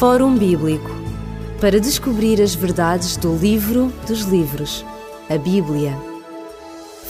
Fórum Bíblico para descobrir as verdades do livro dos livros, a Bíblia.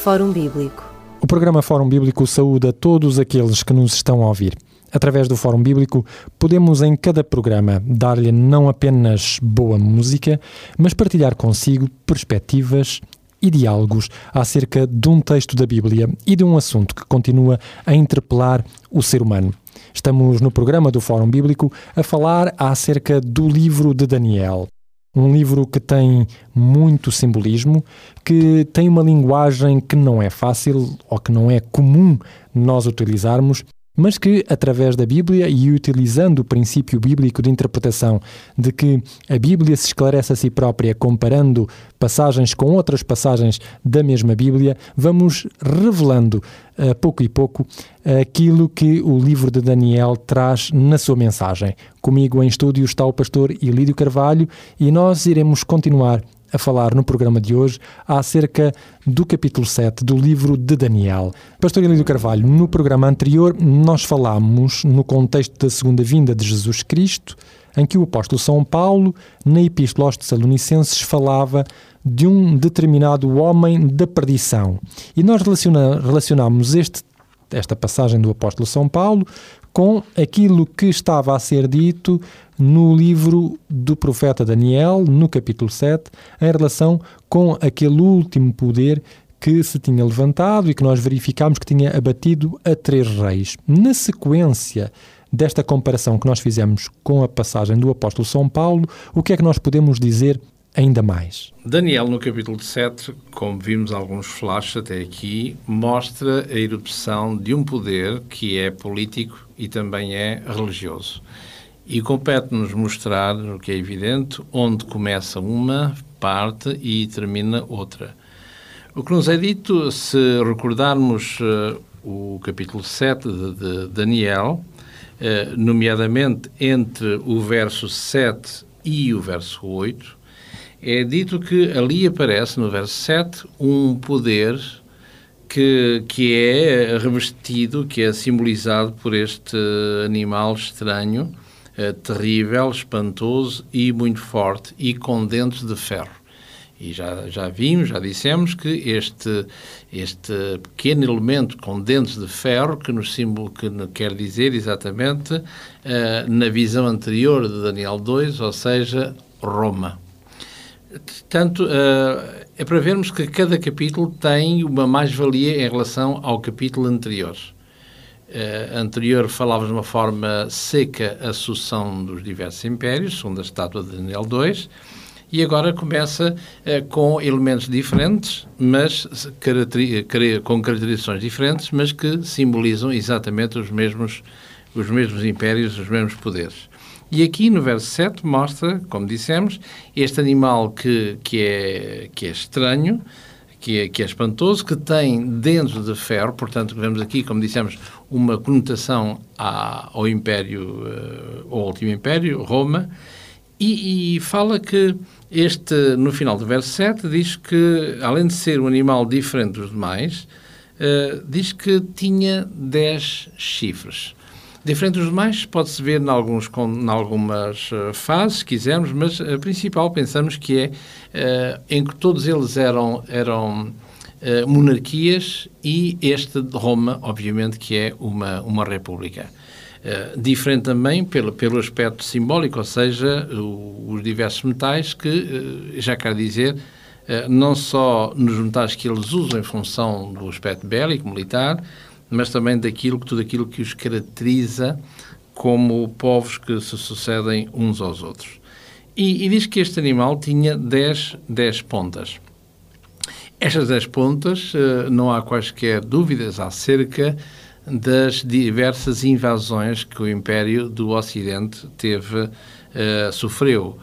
Fórum Bíblico. O programa Fórum Bíblico saúda todos aqueles que nos estão a ouvir. Através do Fórum Bíblico, podemos em cada programa dar-lhe não apenas boa música, mas partilhar consigo perspectivas e diálogos acerca de um texto da Bíblia e de um assunto que continua a interpelar o ser humano. Estamos no programa do Fórum Bíblico a falar acerca do livro de Daniel. Um livro que tem muito simbolismo, que tem uma linguagem que não é fácil ou que não é comum nós utilizarmos, mas que, através da Bíblia e utilizando o princípio bíblico de interpretação de que a Bíblia se esclarece a si própria comparando passagens com outras passagens da mesma Bíblia, vamos revelando a pouco e pouco aquilo que o livro de Daniel traz na sua mensagem. Comigo em estúdio está o pastor Ilídio Carvalho e nós iremos continuar a falar no programa de hoje acerca do capítulo 7 do livro de Daniel. Pastor Elídio Carvalho, no programa anterior nós falámos no contexto da segunda vinda de Jesus Cristo, em que o apóstolo São Paulo, na Epístola aos Tessalonicenses, falava de um determinado homem da perdição. E nós relaciona, relacionamos este, esta passagem do apóstolo São Paulo com aquilo que estava a ser dito no livro do profeta Daniel, no capítulo 7, em relação com aquele último poder que se tinha levantado e que nós verificámos que tinha abatido a três reis. Na sequência desta comparação que nós fizemos com a passagem do apóstolo São Paulo, o que é que nós podemos dizer ainda mais? Daniel, no capítulo 7, como vimos alguns flashes até aqui, mostra a erupção de um poder que é político e também é religioso. E compete-nos mostrar, o que é evidente, onde começa uma parte e termina outra. O que nos é dito, se recordarmos uh, o capítulo 7 de, de Daniel, uh, nomeadamente entre o verso 7 e o verso 8, é dito que ali aparece, no verso 7, um poder que, que é revestido, que é simbolizado por este animal estranho, eh, terrível, espantoso e muito forte e com dentes de ferro. E já, já vimos, já dissemos que este, este pequeno elemento com dentes de ferro, que nos símbolo que quer dizer exatamente uh, na visão anterior de Daniel 2, ou seja, Roma. Portanto, uh, é para vermos que cada capítulo tem uma mais-valia em relação ao capítulo anterior uh, anterior falava de uma forma seca a sucessão dos diversos impérios, segundo a estátua de Daniel II, e agora começa uh, com elementos diferentes, mas com caracterizações diferentes, mas que simbolizam exatamente os mesmos, os mesmos impérios, os mesmos poderes. E aqui no verso 7 mostra, como dissemos, este animal que, que, é, que é estranho, que é, que é espantoso, que tem dentro de ferro, portanto, vemos aqui, como dissemos, uma conotação à, ao Império, uh, ao último Império, Roma, e, e, fala que este, no final do verso 7, diz que, além de ser um animal diferente dos demais, uh, diz que tinha 10 chifres. Diferente dos demais, pode-se ver em, algumas uh, fases, se quisermos, mas a principal pensamos que é uh, em que todos eles eram, eram uh, monarquias e este de Roma, obviamente, que é uma, uma república. diferente também pelo, pelo aspecto simbólico, ou seja, o, os diversos metais que, já quer dizer, não só nos metais que eles usam em função do aspecto bélico, militar, mas também daquilo, tudo aquilo que os caracteriza como povos que se sucedem uns aos outros. E, e diz que este animal tinha 10, 10 pontas. Estas 10 pontas, eh, não há quaisquer dúvidas acerca das diversas invasões que o Império do Ocidente teve, uh, sofreu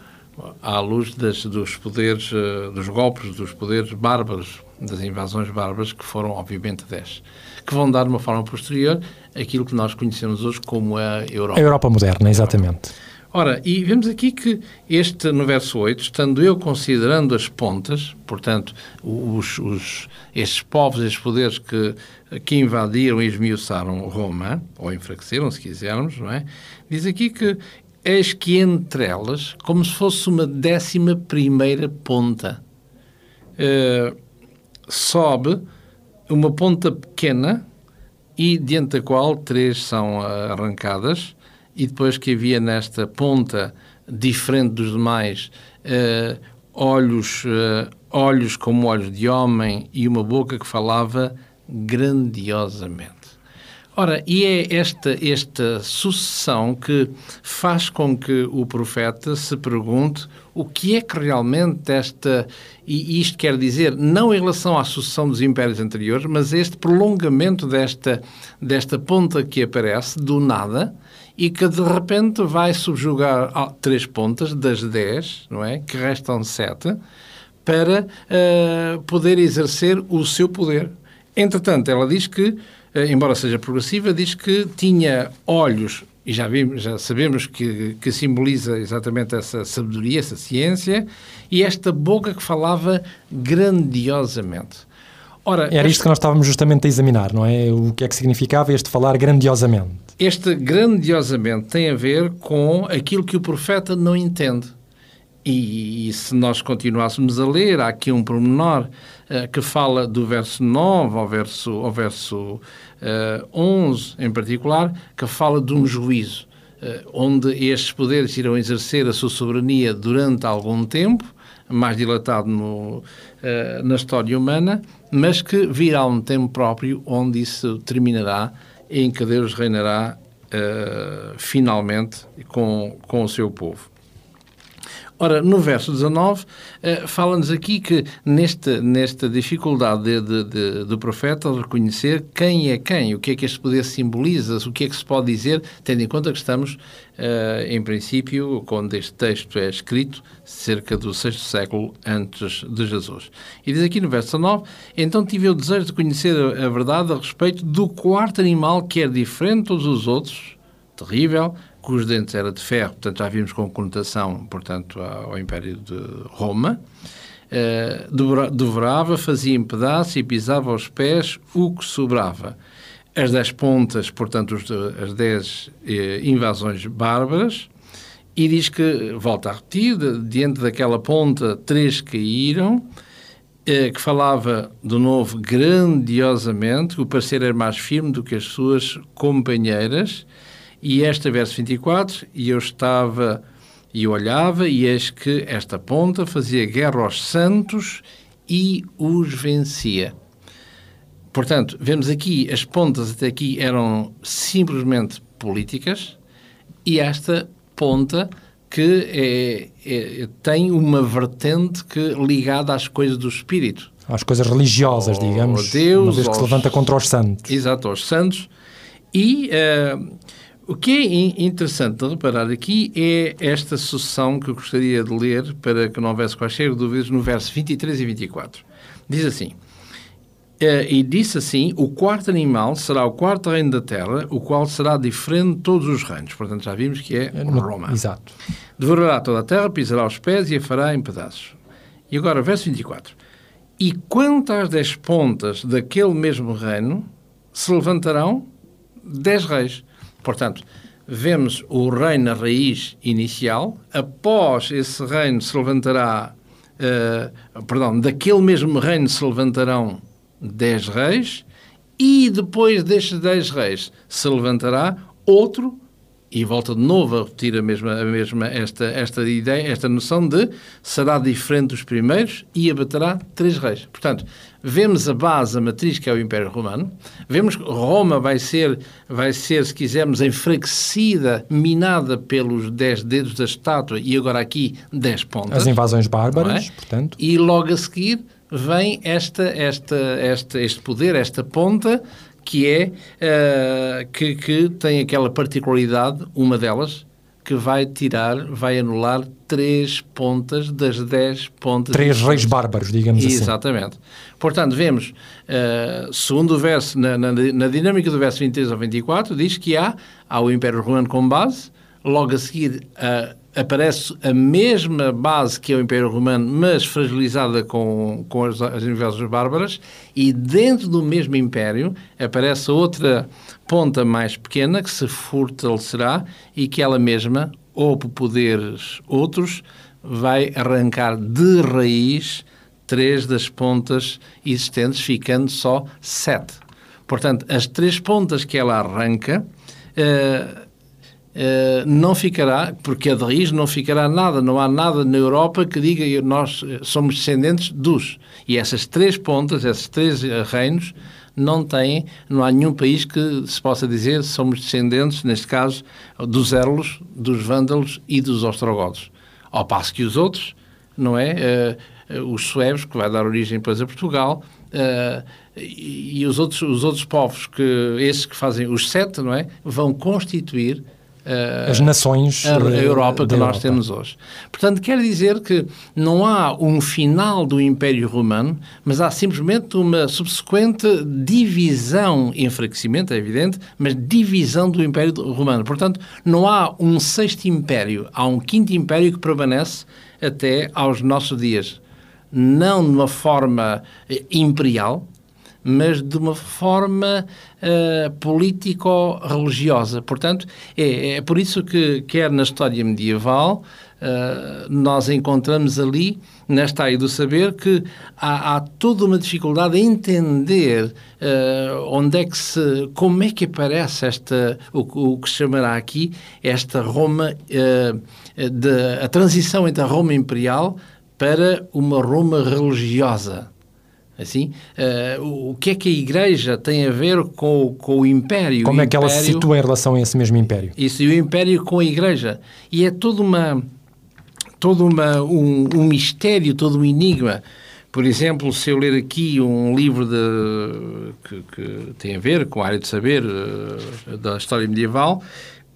à luz das, dos poderes, uh, dos golpes, dos poderes bárbaros, das invasões bárbaras, que foram, obviamente, 10 que vão dar de uma forma posterior aquilo que nós conhecemos hoje como a Europa. A Europa moderna, exatamente. Ora, e vemos aqui que este, no verso 8, estando eu considerando as pontas, portanto, os, os, estes povos, estes poderes que, que invadiram e esmiuçaram Roma, ou enfraqueceram, se quisermos, não é? Diz aqui que eis que entre elas, como se fosse uma décima primeira ponta, uh, sobe uma ponta pequena e diante da qual três são arrancadas e depois que havia nesta ponta diferente dos demais uh, olhos uh, olhos como olhos de homem e uma boca que falava grandiosamente Ora, e é esta, esta sucessão que faz com que o profeta se pergunte o que é que realmente esta. E isto quer dizer, não em relação à sucessão dos impérios anteriores, mas este prolongamento desta, desta ponta que aparece do nada e que de repente vai subjugar três pontas das dez, não é? Que restam sete, para uh, poder exercer o seu poder. Entretanto, ela diz que embora seja progressiva, diz que tinha olhos, e já, vimos, já sabemos que, que simboliza exatamente essa sabedoria, essa ciência, e esta boca que falava grandiosamente. Ora, Era isto que nós estávamos justamente a examinar, não é? O que é que significava este falar grandiosamente? Este grandiosamente tem a ver com aquilo que o profeta não entende. E, e, se nós continuássemos a ler, há aqui um pormenor uh, que fala do verso 9 ao verso, ao verso uh, eh, 11, em particular, que fala de um juízo, uh, onde estes poderes irão exercer a sua soberania durante algum tempo, mais dilatado no, na história humana, mas que virá um tempo próprio onde isso terminará, em que Deus reinará finalmente com, com o seu povo. Ora, no verso 19, uh, fala-nos aqui que nesta, nesta dificuldade de, de, de, do profeta reconhecer quem é quem, o que é que este poder simboliza, o que é que se pode dizer, tendo em conta que estamos, uh, em princípio, quando este texto é escrito, cerca do sexto século antes de Jesus. E diz aqui no verso 19, então tive o desejo de conhecer a, a verdade a respeito do quarto animal que é diferente de todos os outros, terrível, cujos dentes era de ferro, portanto já vimos com conotação, portanto, ao Império de Roma, uh, devorava, fazia em pedaços e pisava aos pés o que sobrava. As dez pontas, portanto, as dez eh, invasões bárbaras, e diz que, volta a repetir, de, diante daquela ponta, três caíram, eh, que falava, de novo, grandiosamente, o parecer era mais firme do que as suas companheiras, e este verso 24, e eu estava e olhava, e eis que esta ponta fazia guerra aos santos e os vencia. Portanto, vemos aqui, as pontas até aqui eram simplesmente políticas, e esta ponta que é, é, tem uma vertente que ligada às coisas do espírito. Às coisas religiosas, digamos. Deus, uma vez que aos, se levanta contra os santos. Exato, aos santos. E uh, o que é interessante de reparar aqui é esta sucessão que eu gostaria de ler para que não houvesse quaisquer dúvidas no verso 23 e 24. Diz assim: eh, E disse assim: O quarto animal será o quarto reino da terra, o qual será diferente de todos os reinos. Portanto, já vimos que é, é Roma. Exato. Devorará toda a terra, pisará os pés e a fará em pedaços. E agora, verso 24: E quanto às dez pontas daquele mesmo reino, se levantarão dez reis Portanto, vemos o reino na raiz inicial, após esse reino se levantará, uh, perdão, daquele mesmo reino se levantarão dez reis, e depois destes dez reis se levantará outro e volta de novo a repetir a mesma, a mesma esta, esta ideia, esta noção de será diferente dos primeiros e abaterá três reis. Portanto, vemos a base, a matriz que é o Império Romano, vemos que Roma vai ser, vai ser, se quisermos, enfraquecida, minada pelos dez dedos da estátua e agora aqui dez pontas. As invasões bárbaras, é? portanto. E logo a seguir vem esta, esta, esta, este poder, esta ponta, que é uh, que, que tem aquela particularidade, uma delas, que vai tirar, vai anular três pontas das dez pontas. Três reis bárbaros, digamos Exatamente. assim. Exatamente. Portanto, vemos, uh, segundo o verso, na, na, na, dinâmica do verso 23 ao 24, diz que há, há o Império Romano como base, logo a seguir uh, aparece a mesma base que é o Império Romano, mas fragilizada com, com as, as invasões bárbaras, e dentro do mesmo Império aparece outra ponta mais pequena que se fortalecerá e que ela mesma, ou por poderes outros, vai arrancar de raiz três das pontas existentes, ficando só sete. Portanto, as três pontas que ela arranca uh, uh, não ficará, porque a de raiz não ficará nada, não há nada na Europa que diga que nós somos descendentes dos. E essas três pontas, esses três reinos, não têm, não há nenhum país que se possa dizer somos descendentes, neste caso, dos Erlos, dos Vândalos e dos Ostrogodos. Ao passo que os outros, não é? Os suevos, que vai dar origem depois a Portugal, uh, e, e os outros, os outros povos, que esses que fazem os sete, não é? Vão constituir as nações a, a Europa que nós Europa. temos hoje. Portanto, quer dizer que não há um final do Império Romano, mas há simplesmente uma subsequente divisão, enfraquecimento, é evidente, mas divisão do Império Romano. Portanto, não há um sexto império, há um quinto império que permanece até aos nossos dias. Não de uma forma eh, imperial, mas de uma forma uh, político-religiosa. Portanto, é, é, por isso que, quer na história medieval, uh, nós encontramos ali, nesta área do saber, que há, há toda uma dificuldade em entender uh, onde é que se, como é que aparece esta, o, o que se chamará aqui, esta Roma, de, a transição entre a Roma imperial para uma Roma religiosa assim, uh, o que é que a Igreja tem a ver com, com o Império? Como o é que ela se situa em relação a esse mesmo Império? Isso, e o Império com a Igreja. E é toda uma, todo uma, um, um mistério, todo um enigma. Por exemplo, se eu ler aqui um livro de, que, que tem a ver com a área de saber uh, da história medieval,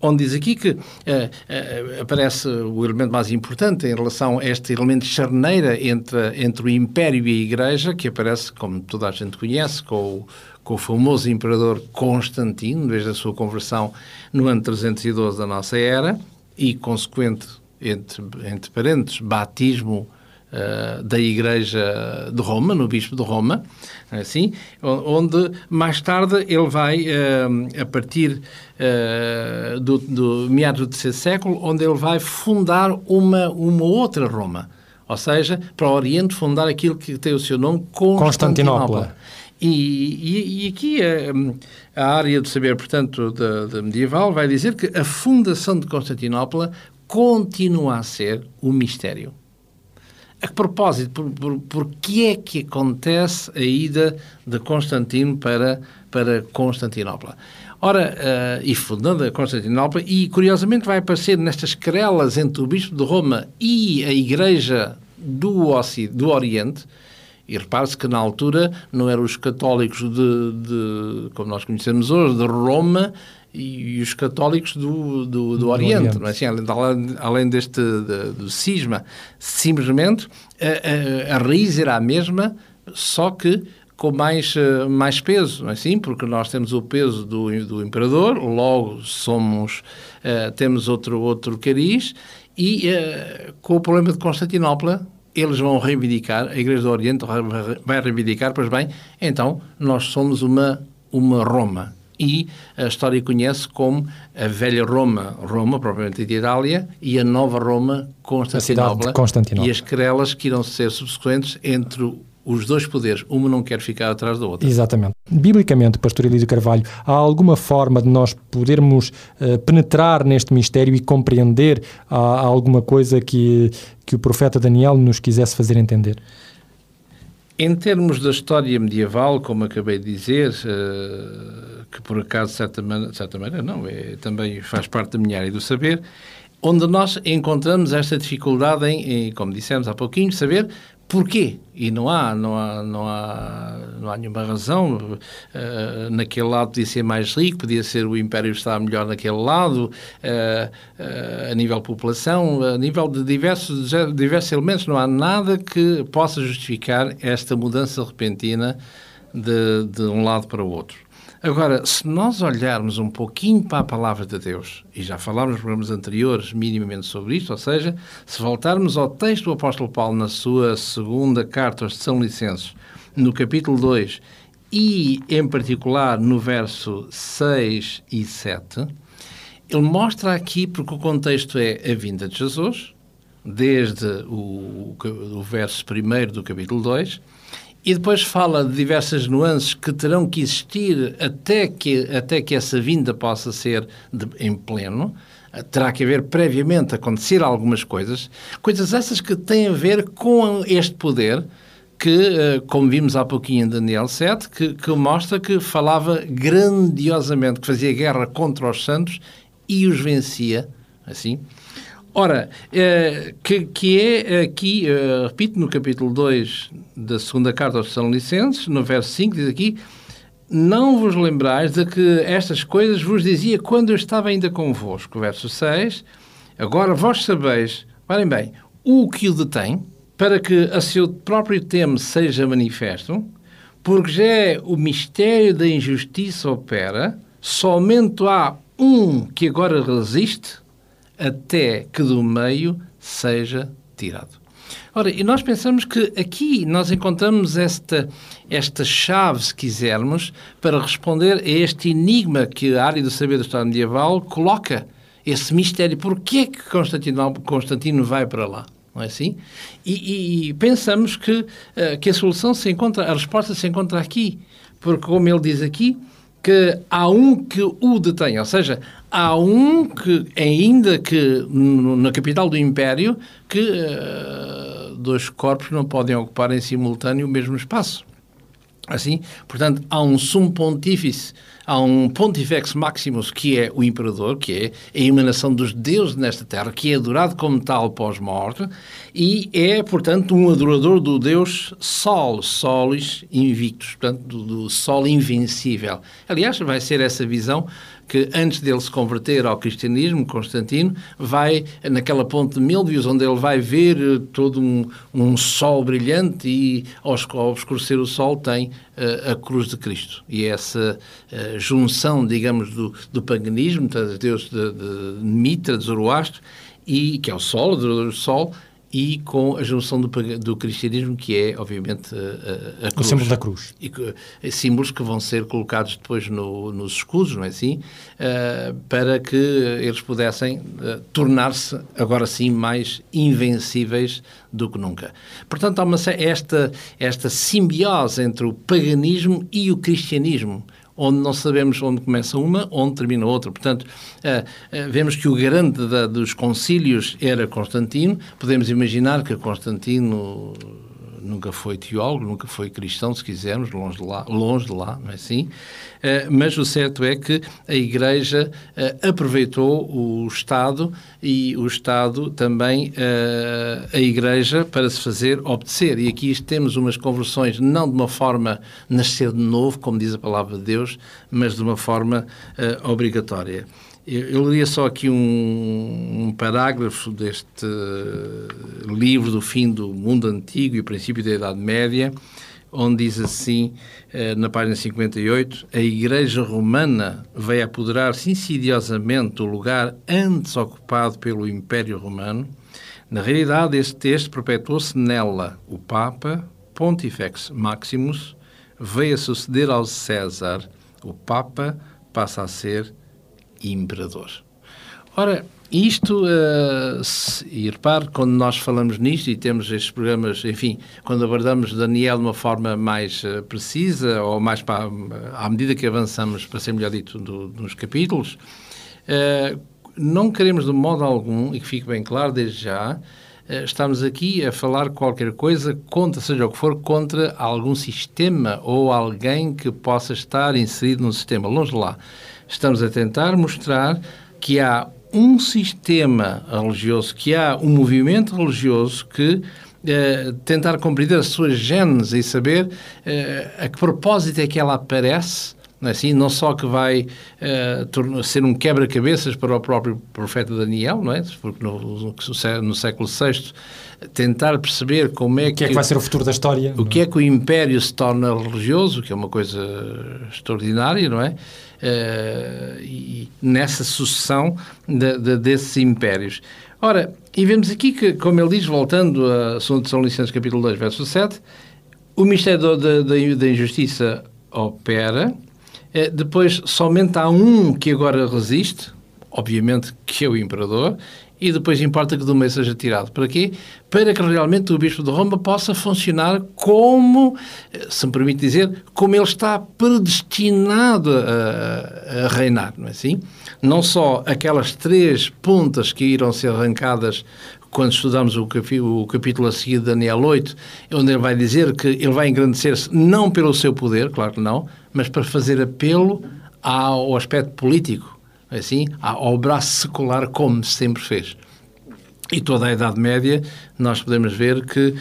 onde diz aqui que uh, uh, aparece o elemento mais importante em relação a este elemento de charneira entre, entre o Império e a Igreja, que aparece, como toda a gente conhece, com o, com o famoso imperador Constantino, desde a sua conversão no ano 312 da nossa era, e consequente, entre, entre parentes, batismo uh, da Igreja de Roma, no Bispo de Roma, assim, onde mais tarde ele vai, uh, a partir uh, do, do meados do terceiro século, onde ele vai fundar uma, uma outra Roma. Ou seja, para o Oriente fundar aquilo que tem o seu nome, Constantinopla. Constantinopla. E, e, e, aqui a, a, área do saber, portanto, da, da, medieval, vai dizer que a fundação de Constantinopla continua a ser um mistério. A propósito, por, por, por que é que acontece a ida de Constantino para, para Constantinopla? Ora, uh, e fundando a Constantinopla, e curiosamente vai aparecer nestas querelas entre o Bispo de Roma e a Igreja do, do Oriente, e repare-se que na altura não eram os católicos de, de, como nós conhecemos hoje, de Roma e, e os católicos do, do, do, Oriente, Oriente. Assim, além, além deste de, do cisma. Simplesmente a, a, a raiz era a mesma, só que com mais, mais peso, não é assim? Porque nós temos o peso do, do imperador, logo somos, uh, temos outro, outro cariz, e uh, com o problema de Constantinopla, eles vão reivindicar, a Igreja do Oriente vai reivindicar, pois bem, então nós somos uma, uma Roma. E a história conhece como a velha Roma, Roma, propriamente de Itália, e a nova Roma, Constantinopla. Constantinopla. E as querelas que irão ser subsequentes entre os dois poderes, uma não quer ficar atrás da outra. Exatamente. Biblicamente, Pastor Elísio Carvalho, há alguma forma de nós podermos uh, penetrar neste mistério e compreender há, há alguma coisa que, que o profeta Daniel nos quisesse fazer entender? Em termos da história medieval, como acabei de dizer, uh, que por acaso, de certa, maneira, de certa maneira, não, é, também faz parte da minha área do saber, onde nós encontramos esta dificuldade em, em, como dissemos há pouquinho, saber Porquê? E não há, não há, não há, não há nenhuma razão. Uh, naquele lado podia ser mais rico, podia ser o Império estar melhor naquele lado, uh, a nível população, a nível de diversos, diversos elementos. Não há nada que possa justificar esta mudança repentina de, de um lado para o outro. Agora, se nós olharmos um pouquinho para a palavra de Deus, e já falámos nos programas anteriores minimamente sobre isto, ou seja, se voltarmos ao texto do apóstolo Paulo na sua segunda carta aos São Licenses, no capítulo 2, e em particular no verso 6 e 7, ele mostra aqui, porque o contexto é a vinda de Jesus, desde o, o verso 1 do capítulo 2, e depois fala de diversas nuances que terão que existir até que, até que essa vinda possa ser de, em pleno. Terá que haver previamente acontecer algumas coisas, coisas essas que têm a ver com este poder, que, eh, como vimos há pouquinho em Daniel 7, que, que, mostra que falava grandiosamente, que fazia guerra contra os santos e os vencia, assim. Ora, eh, que, que é aqui, eh, repito, no capítulo 2 da segunda carta aos Licenses, no verso 5, diz aqui, não vos lembrais de que estas coisas vos dizia quando eu estava ainda convosco. Verso 6, agora vós sabeis, parem bem, o que o detém, para que a seu próprio tempo seja manifesto, porque já é o mistério da injustiça opera, somente há um que agora resiste, até que do meio seja tirado. Ora, e nós pensamos que aqui nós encontramos esta, esta chave, se quisermos, para responder a este enigma que a área do saber do Estado medieval coloca, esse mistério. Porquê é que Constantino, Constantino vai para lá? Não é assim? E, e pensamos que, uh, que a solução se encontra, a resposta se encontra aqui, porque como ele diz aqui, que há um que o detém, ou seja, há um que, ainda que na capital do Império, que uh, dois corpos não podem ocupar em simultâneo o mesmo espaço. Assim, portanto, há um sumo pontífice há um Pontifex Maximus, que é o imperador, que é a emanação dos deuses nesta terra, que é adorado como tal pós-morte, e é, portanto, um adorador do deus Sol, Solis Invictus, portanto, do, do Sol invencível. Aliás, vai ser essa visão que antes dele se converter ao cristianismo, Constantino, vai naquela ponte de Milvius, onde ele vai ver eh, todo um, um sol brilhante e ao obscurecer o sol tem a cruz de Cristo. E essa uh, junção, digamos, do, do paganismo, dos deuses de, de Mitra, de Zoroastro, e, que é o sol, o sol, e com a junção do, do cristianismo, que é, obviamente, a, a cruz. O símbolo da cruz. E, e, símbolos que vão ser colocados depois no, nos escudos, não é assim? Uh, para que eles pudessem uh, tornar-se, agora sim, mais invencíveis do que nunca. Portanto, há uma, esta, esta simbiose entre o paganismo e o cristianismo onde não sabemos onde começa uma, onde termina outra. Portanto, uh, uh, vemos que o garante da, dos concílios era Constantino. Podemos imaginar que Constantino nunca foi teólogo, nunca foi cristão, se quisermos, longe de lá, longe de lá não é assim? Uh, mas o certo é que a Igreja uh, aproveitou o Estado e o Estado também uh, a Igreja para se fazer obedecer. E aqui temos umas conversões não de uma forma nascer de novo, como diz a palavra de Deus, mas de uma forma obrigatória. Eu, eu leria só aqui um, um, parágrafo deste livro do fim do mundo antigo e princípio da Idade Média, onde diz assim, eh, na página 58, a Igreja Romana veio apoderar-se insidiosamente do lugar antes ocupado pelo Império Romano. Na realidade, este texto perpetuou-se nela. O Papa, Pontifex Maximus, veio a suceder ao César. O Papa passa a ser imperador. Ora, isto, uh, se, e repare, quando nós falamos nisto e temos estes programas, enfim, quando abordamos Daniel de uma forma mais uh, precisa ou mais para, à medida que avançamos, para ser melhor dito, do, nos capítulos, uh, não queremos de modo algum, e que fique bem claro desde já, estamos aqui a falar qualquer coisa contra, seja o que for, contra algum sistema ou alguém que possa estar inserido num sistema. Longe lá. Estamos a tentar mostrar que há um sistema religioso, que há um movimento religioso que eh, tentar compreender as suas genes e saber eh, a que propósito é que ela aparece, assim? não só que vai eh, ser um quebra-cabeças para o próprio profeta Daniel, não é? porque no, no século VI tentar perceber como é que... O que é que vai ser o futuro da história? O que é que o império se torna religioso, que é uma coisa extraordinária, não é? Uh, e nessa sucessão de, de, desses impérios. Ora, e vemos aqui que, como ele diz, voltando a 2 São Licenças capítulo 2, verso 7, o mistério da, da injustiça opera, uh, depois somente há um que agora resiste, obviamente que é o imperador, e depois importa que do meio seja tirado. Para quê? Para que realmente o Bispo de Roma possa funcionar como, se me permite dizer, como ele está predestinado a, a reinar, não é assim? Não só aquelas três pontas que irão ser arrancadas quando estudamos o, o, capítulo a seguir de Daniel 8, onde ele vai dizer que ele vai engrandecer-se não pelo seu poder, claro que não, mas para fazer apelo ao aspecto político assim, ao braço secular, como sempre fez. E toda a Idade Média, nós podemos ver que uh,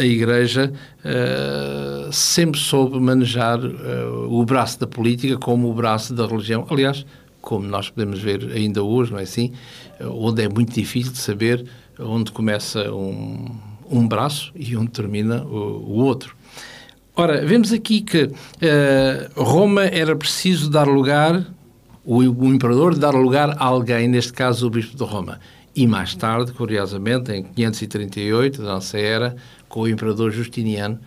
a Igreja uh, sempre soube manejar uh, o braço da política como o braço da religião. Aliás, como nós podemos ver ainda hoje, não é assim? Onde é muito difícil de saber onde começa um, um braço e onde termina o, o outro. Ora, vemos aqui que Roma era preciso dar lugar o, o imperador dar lugar a alguém, neste caso o bispo de Roma. E mais tarde, curiosamente, em 538 da nossa era, com o imperador Justiniano,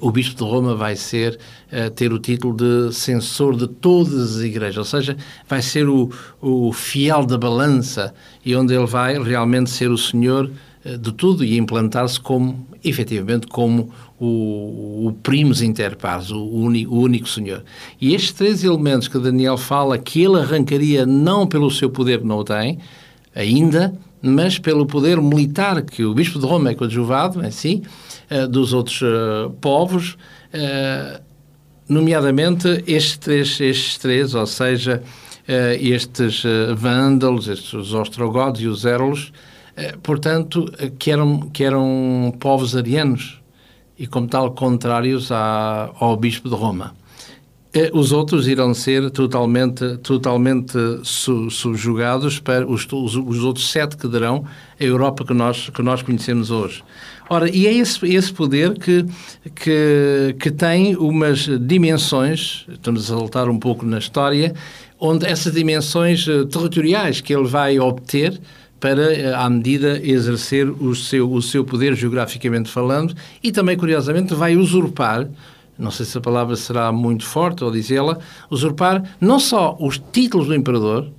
o bispo de Roma vai ser uh, ter o título de censor de todas as igrejas, ou seja, vai ser o, o fiel da balança e onde ele vai realmente ser o senhor uh, de tudo e implantar-se como, efetivamente, como o, o primus inter pares, o, o, único Senhor. E estes três elementos que Daniel fala que ele arrancaria não pelo seu poder que não o tem, ainda, mas pelo poder militar que o Bispo de Roma é coadjuvado, é assim, uh, dos outros uh, povos, uh, nomeadamente estes três, estes três, ou seja, estes vândalos, estes ostrogodos e os érolos, portanto, que eram, que eram povos arianos, e, como tal, contrários à, ao Bispo de Roma. Os outros irão ser totalmente, totalmente su, subjugados para os, os, os, outros sete que darão a Europa que nós, que nós conhecemos hoje. Ora, e é esse, esse poder que, que, que tem umas dimensões, estamos a saltar um pouco na história, onde essas dimensões eh, territoriais que ele vai obter, para, eh, à medida, exercer o seu, o seu poder geograficamente falando e também, curiosamente, vai usurpar não sei se a palavra será muito forte ou dizê-la, usurpar não só os títulos do imperador,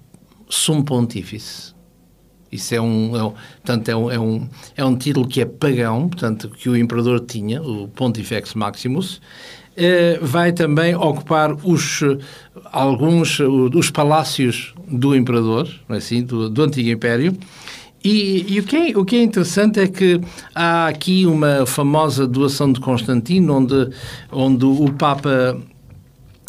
sumo pontífice. Isso é um, é um, portanto, é um, é, um, é um título que é pagão, portanto, que o imperador tinha, o Pontifex Maximus, eh, vai também ocupar os, alguns dos palácios do imperador, é assim, do, do antigo império, e, e, o, que é, o que é interessante é que há aqui uma famosa doação de Constantino, onde, onde o Papa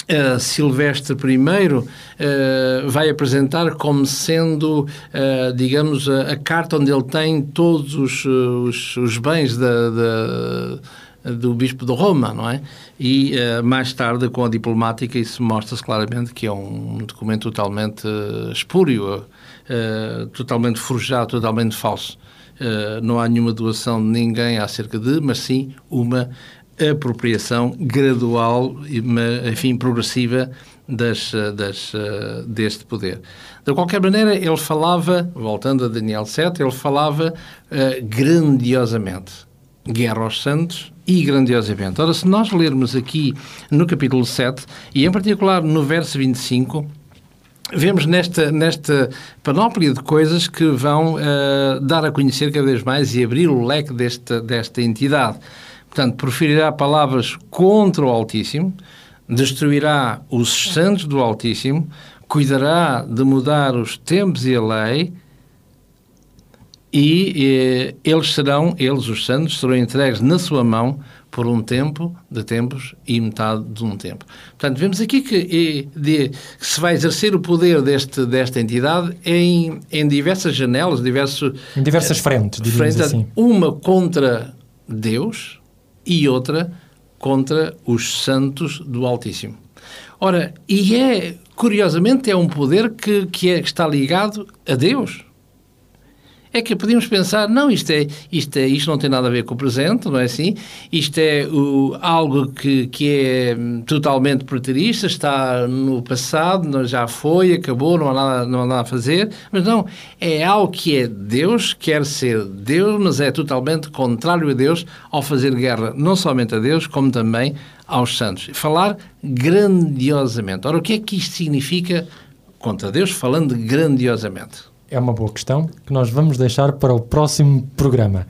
Uh, Silvestre I uh, vai apresentar como sendo, uh, digamos, a, a, carta onde ele tem todos os, os, os bens da, da do Bispo de Roma, não é? E uh, mais tarde, com a diplomática, isso mostra-se claramente que é um documento totalmente uh, espúrio, uh, totalmente forjado, totalmente falso. não há nenhuma doação de ninguém acerca de, mas sim uma apropriação gradual enfim, progressiva das, das, deste poder. De qualquer maneira, ele falava, voltando a Daniel 7, ele falava grandiosamente guerra aos santos e grandiosamente. Ora, se nós lermos aqui no capítulo 7, e em particular no verso 25, vemos nesta, nesta panóplia de coisas que vão uh, dar a conhecer cada vez mais e abrir o leque desta, desta entidade. Portanto, proferirá palavras contra o Altíssimo, destruirá os santos do Altíssimo, cuidará de mudar os tempos e a lei, e eh, eles serão, eles, os santos, serão entregues na sua mão por um tempo de tempos e metade de um tempo. Portanto, vemos aqui que, eh, de, que se vai exercer o poder deste, desta entidade em, em diversas janelas, diversos, em diversas eh, frentes, frentes, assim. Uma contra Deus e outra contra os santos do Altíssimo. Ora, e é, curiosamente, é um poder que, que, é, que está ligado a Deus é que podíamos pensar, não, isto, é, isto, é, isto não tem nada a ver com o presente, não é assim? Isto é o, algo que, que é totalmente preterista, está no passado, já foi, acabou, não há, nada, não há nada a fazer, mas não, é algo que é Deus, quer ser Deus, mas é totalmente contrário a Deus ao fazer guerra, não somente a Deus, como também aos santos. Falar grandiosamente. Ora, o que é que isto significa contra Deus falando grandiosamente? É uma boa questão que nós vamos deixar para o próximo programa.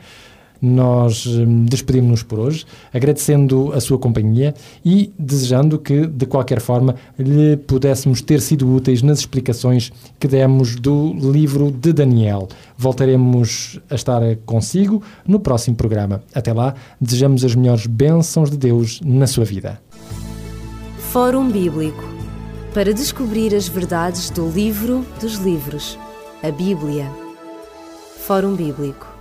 Nós hum, despedimos-nos por hoje, agradecendo a sua companhia e desejando que, de qualquer forma, lhe pudéssemos ter sido úteis nas explicações que demos do livro de Daniel. Voltaremos a estar consigo no próximo programa. Até lá, desejamos as melhores bênçãos de Deus na sua vida. Fórum Bíblico para descobrir as verdades do livro dos livros, a Bíblia. Fórum Bíblico